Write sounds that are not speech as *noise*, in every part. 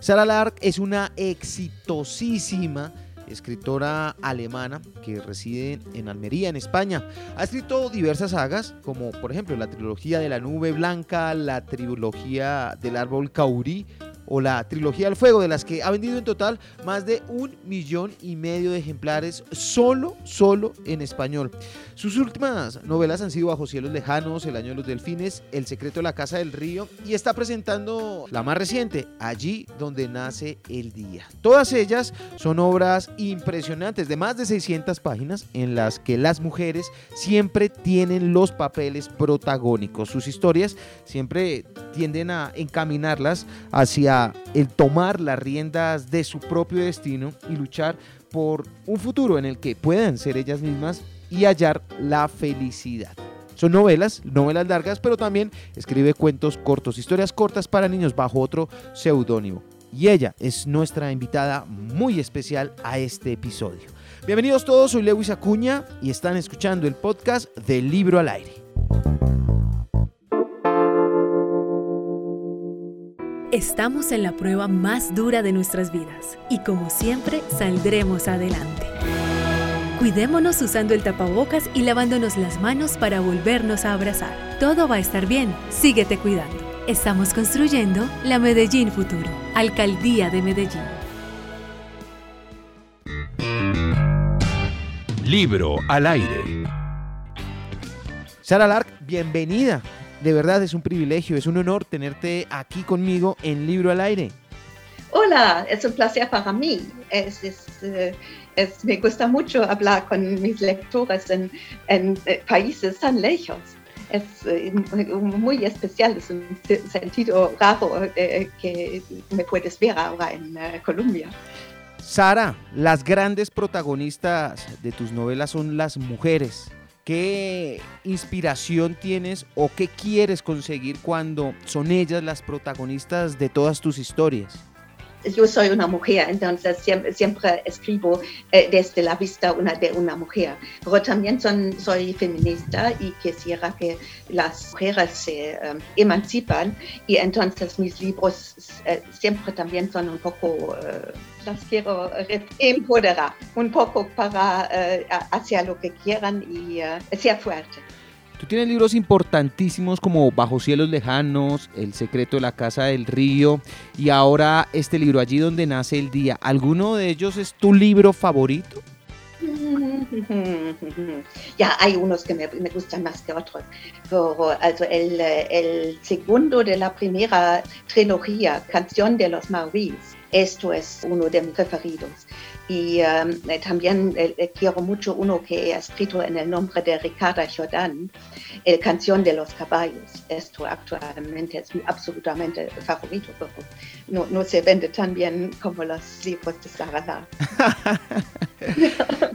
Sara Lark es una exitosísima escritora alemana que reside en Almería, en España. Ha escrito diversas sagas, como por ejemplo la trilogía de la nube blanca, la trilogía del árbol caurí o la trilogía del fuego, de las que ha vendido en total más de un millón y medio de ejemplares solo, solo en español. Sus últimas novelas han sido Bajo cielos lejanos, El año de los delfines, El secreto de la casa del río y está presentando la más reciente, Allí donde nace el día. Todas ellas son obras impresionantes de más de 600 páginas en las que las mujeres siempre tienen los papeles protagónicos. Sus historias siempre tienden a encaminarlas hacia el tomar las riendas de su propio destino y luchar por un futuro en el que puedan ser ellas mismas y hallar la felicidad. Son novelas, novelas largas, pero también escribe cuentos cortos, historias cortas para niños bajo otro seudónimo. Y ella es nuestra invitada muy especial a este episodio. Bienvenidos todos, soy Lewis Acuña y están escuchando el podcast del Libro al Aire. Estamos en la prueba más dura de nuestras vidas y como siempre saldremos adelante. Cuidémonos usando el tapabocas y lavándonos las manos para volvernos a abrazar. Todo va a estar bien, síguete cuidando. Estamos construyendo la Medellín Futuro, Alcaldía de Medellín. Libro al aire. Sara Lark, bienvenida de verdad es un privilegio, es un honor tenerte aquí conmigo en Libro al Aire. Hola, es un placer para mí. Es, eh, me gusta mucho hablar con mis lectores en, eh, países tan lejos. Es eh, muy especial, es un sentido raro que me puedes ver ahora en Colombia. Sara, las grandes protagonistas de tus novelas son las mujeres. ¿Qué inspiración tienes o qué quieres conseguir cuando son ellas las protagonistas de todas tus historias? Yo soy una mujer, entonces siempre, siempre escribo eh, desde la vista una, de una mujer, pero también son, soy feminista y quisiera que las mujeres se um, emancipan y entonces mis libros uh, siempre también son un poco, uh, las quiero empoderar, un poco para hacer lo que quieran y ser fuerte. Tú tienes libros importantísimos como Bajo cielos lejanos, El secreto de la casa del río y ahora este libro Allí donde nace el día. ¿Alguno de ellos es tu libro favorito? *laughs* Ya, hay unos que me, gustan más que otros. Pero, el, el, segundo de la primera trilogía, Canción de los Maoris, esto es uno de mis preferidos. Y um, eh, también eh, eh, quiero mucho uno que he escrito en el nombre de Ricardo Jordan, El Canción de los Caballos. Esto actualmente es mi absolutamente favorito, pero no, no se vende tan bien como los libros de Sara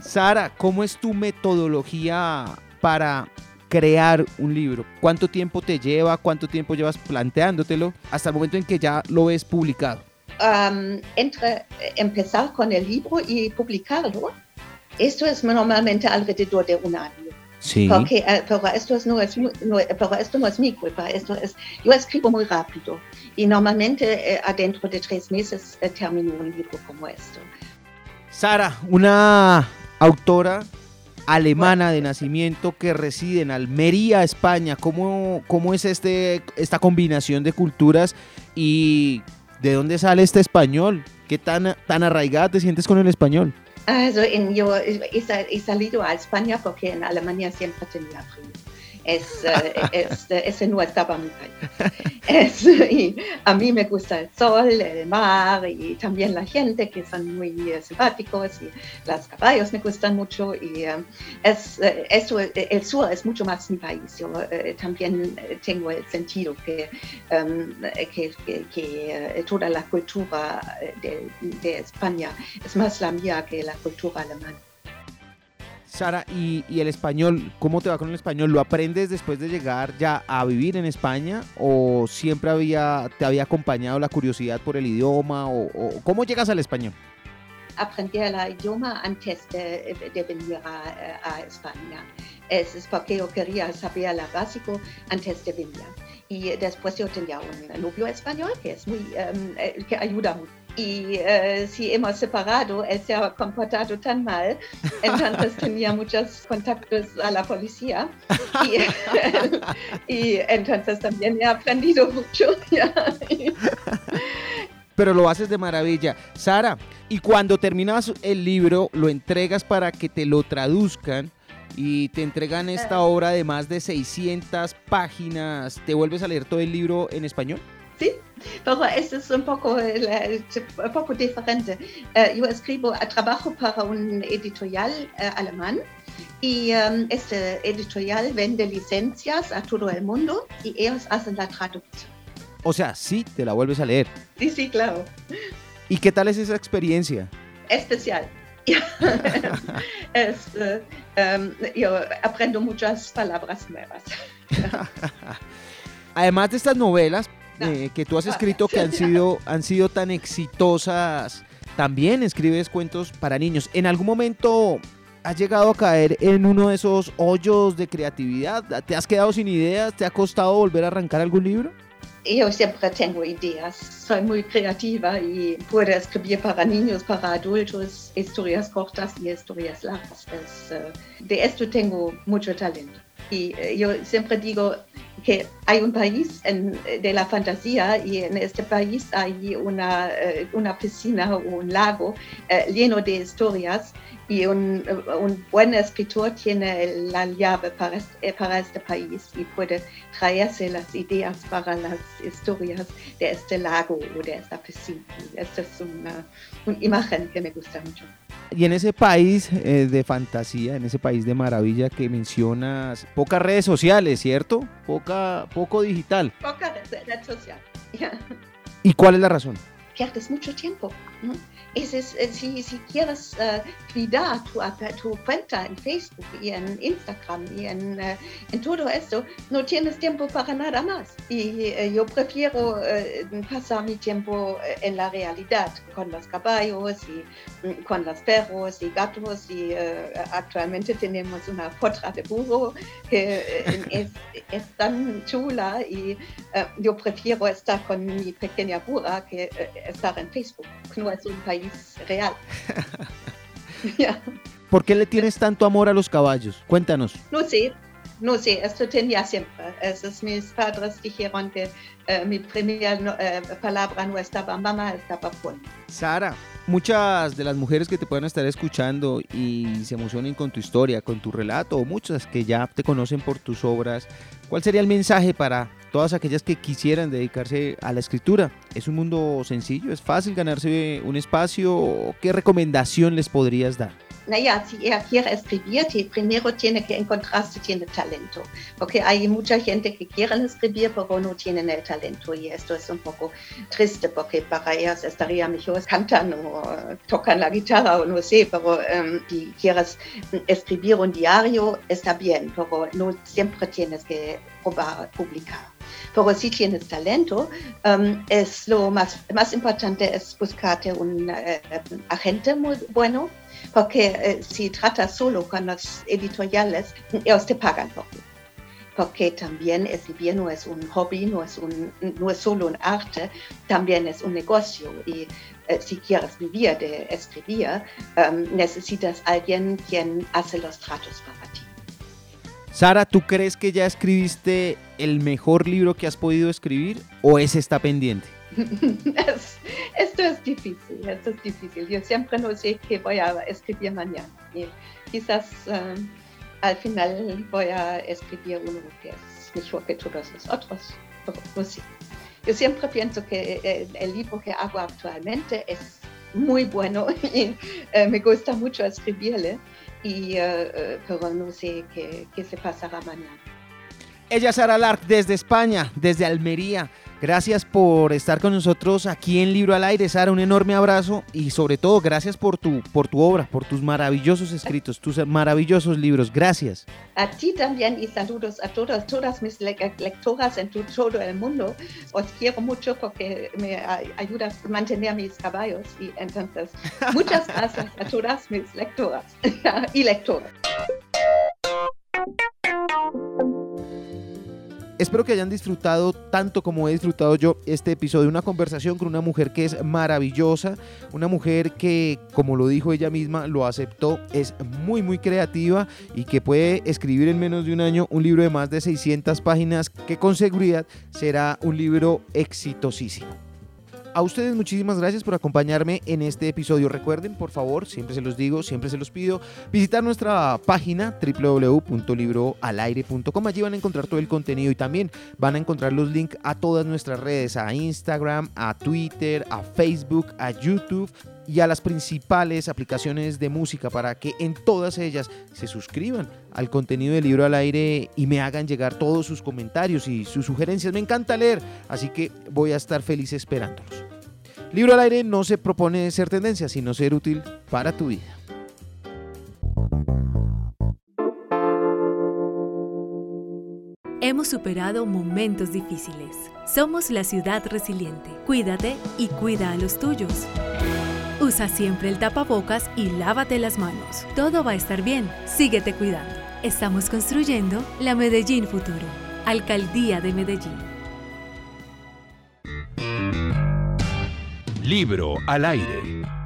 *laughs* Sara, ¿cómo es tu metodología para crear un libro? ¿Cuánto tiempo te lleva? ¿Cuánto tiempo llevas planteándotelo hasta el momento en que ya lo ves publicado? Entre empezar con el libro y publicarlo, esto es normalmente alrededor de un año. Sí. Porque, eh, pero, esto es, no es, pero esto no es mi culpa, esto es, yo escribo muy rápido y normalmente eh, adentro de tres meses eh, termino un libro como esto. Sara, una autora alemana de nacimiento que reside en Almería, España. ¿Cómo, cómo es este, esta combinación de culturas y ¿De dónde sale este español? ¿Qué tan, tan arraigada te sientes con el español? Also en, yo he, salido a España porque en Alemania siempre tenía frío es, eh, es, ese no estaba muy es, y a mí me gusta el sol, el mar y también la gente que son muy eh, simpáticos y los caballos me gustan mucho y eh, es, eso, el sur es mucho más mi país. Yo también tengo el sentido que, em, que, que, toda la cultura de, de España es más la mía que la cultura alemana. Sara, ¿y, el español? ¿Cómo te va con el español? ¿Lo aprendes después de llegar ya a vivir en España o siempre había, te había acompañado la curiosidad por el idioma o, cómo llegas al español? Aprendí el idioma antes de, venir a, España. Es, porque yo quería saber lo básico antes de venir. Y después yo tenía un novio español que es muy, eh, que ayuda mucho. Y eh, si hemos separado, él se ha comportado tan mal, entonces tenía muchos contactos a la policía. Y, *laughs* y entonces también he aprendido mucho. *laughs* pero lo haces de maravilla. Sara, y cuando terminas el libro, lo entregas para que te lo traduzcan y te entregan esta obra de más de 600 páginas. ¿Te vuelves a leer todo el libro en español? Pero esto es un poco, un poco diferente. Yo escribo, trabajo para un editorial alemán y um, este editorial vende licencias a todo el mundo y ellos hacen la traducción. O sea, sí, te la vuelves a leer. Sí, sí, claro. ¿Y qué tal es esa experiencia? Especial. *laughs* es, uh, um, yo aprendo muchas palabras nuevas. *laughs* Además de estas novelas eh, que tú has *laughs* escrito que han sido, han sido tan exitosas, también escribes cuentos para niños. ¿En algún momento has llegado a caer en uno de esos hoyos de creatividad? ¿Te has quedado sin ideas? ¿Te ha costado volver a arrancar algún libro? Yo siempre tengo ideas, soy muy creativa y puedo escribir para niños, para adultos, historias cortas y historias largas. Eh, de esto tengo mucho talento. Y eh, yo siempre digo que hay un país de la fantasía y en este país hay una, eh, una piscina o un lago lleno de historias y un, un, buen escritor tiene la llave para este, para este país y puede traerse las ideas para las historias de este lago o de esta piscina. Esta es una, una imagen que me gusta mucho. Y en ese país eh, de fantasía, en ese país de maravilla que mencionas, pocas redes sociales, ¿cierto? Poca, poco digital. Poca red social. ¿Y cuál es la razón? Pierdes mucho tiempo. ¿no? Si, quieres cuidar tu, tu, cuenta en Facebook y en Instagram y en, en, todo esto, no tienes tiempo para nada más. Y uh, yo prefiero pasar mi tiempo en la realidad, con los caballos y mm, con los perros y gatos. Y actualmente tenemos una potra de burro que es, es, tan chula y yo prefiero estar con mi pequeña burra que estar en Facebook. No es un país real. *laughs* ¿Por qué le tienes tanto amor a los caballos? Cuéntanos. No sé, no sé, esto tenía siempre. Esos, mis padres dijeron que eh, mi primera eh, palabra no estaba mamá, estaba Juan. Sara, muchas de las mujeres que te puedan estar escuchando y se emocionen con tu historia, con tu relato, o muchas que ya te conocen por tus obras, ¿cuál sería el mensaje para todas aquellas que quisieran dedicarse a la escritura. Es un mundo sencillo, es fácil ganarse un espacio. ¿Qué recomendación les podrías dar? Naja, si ella quiere escribir, primero tiene que encontrar si tiene talento, porque hay mucha gente que quiere escribir, pero no tienen el talento y esto es un poco triste, porque para ellas estaría mejor cantan o tocan la guitarra o no sé, pero um, si quieres escribir un diario está bien, pero no siempre tienes que probar publicar. Pero si tienes talento, um, es lo más, importante es buscarte un uh, agente muy bueno, porque uh, si tratas solo con los editoriales, ellos te pagan por porque también escribir no es un hobby, no es, un, solo un arte, también es un negocio. Y uh, si quieres vivir de escribir, um, necesitas alguien quien hace los tratos para ti. Sara, ¿tú crees que ya escribiste el mejor libro que has podido escribir o ese está pendiente? *laughs* esto es difícil, esto es difícil. Yo siempre no sé qué voy a escribir mañana. Y quizás um, al final voy a escribir uno que es mejor que todos los otros. no sé. Yo siempre pienso que el, el, libro que hago actualmente es muy bueno *laughs* y uh, me gusta mucho escribirle y, uh, pero no sé qué, qué se pasará mañana. Ella Sara Lark desde España, desde Almería. Gracias por estar con nosotros aquí en Libro al Aire, Sara. Un enorme abrazo y sobre todo gracias por tu, por tu obra, por tus maravillosos escritos, tus maravillosos libros. Gracias. A ti también y saludos a todas, todas mis lectoras en todo el mundo. Os quiero mucho porque me ayudas a mantener mis caballos y entonces *laughs* muchas gracias a todas mis lectoras *laughs* y lectoras. Espero que hayan disfrutado tanto como he disfrutado yo este episodio, una conversación con una mujer que es maravillosa, una mujer que, como lo dijo ella misma, lo aceptó, es muy muy creativa y que puede escribir en menos de un año un libro de más de 600 páginas que con seguridad será un libro exitosísimo. A ustedes muchísimas gracias por acompañarme en este episodio. Recuerden, por favor, siempre se los digo, siempre se los pido, visitar nuestra página www.libroalaire.com. Allí van a encontrar todo el contenido y también van a encontrar los links a todas nuestras redes, a Instagram, a Twitter, a Facebook, a YouTube y a las principales aplicaciones de música para que en todas ellas se suscriban al contenido del libro al aire y me hagan llegar todos sus comentarios y sus sugerencias. Me encanta leer, así que voy a estar feliz esperándolos. Libro al aire no se propone ser tendencia, sino ser útil para tu vida. Hemos superado momentos difíciles. Somos la ciudad resiliente. Cuídate y cuida a los tuyos. Usa siempre el tapabocas y lávate las manos. Todo va a estar bien. Síguete cuidando. Estamos construyendo la Medellín Futuro. Alcaldía de Medellín. Libro al aire.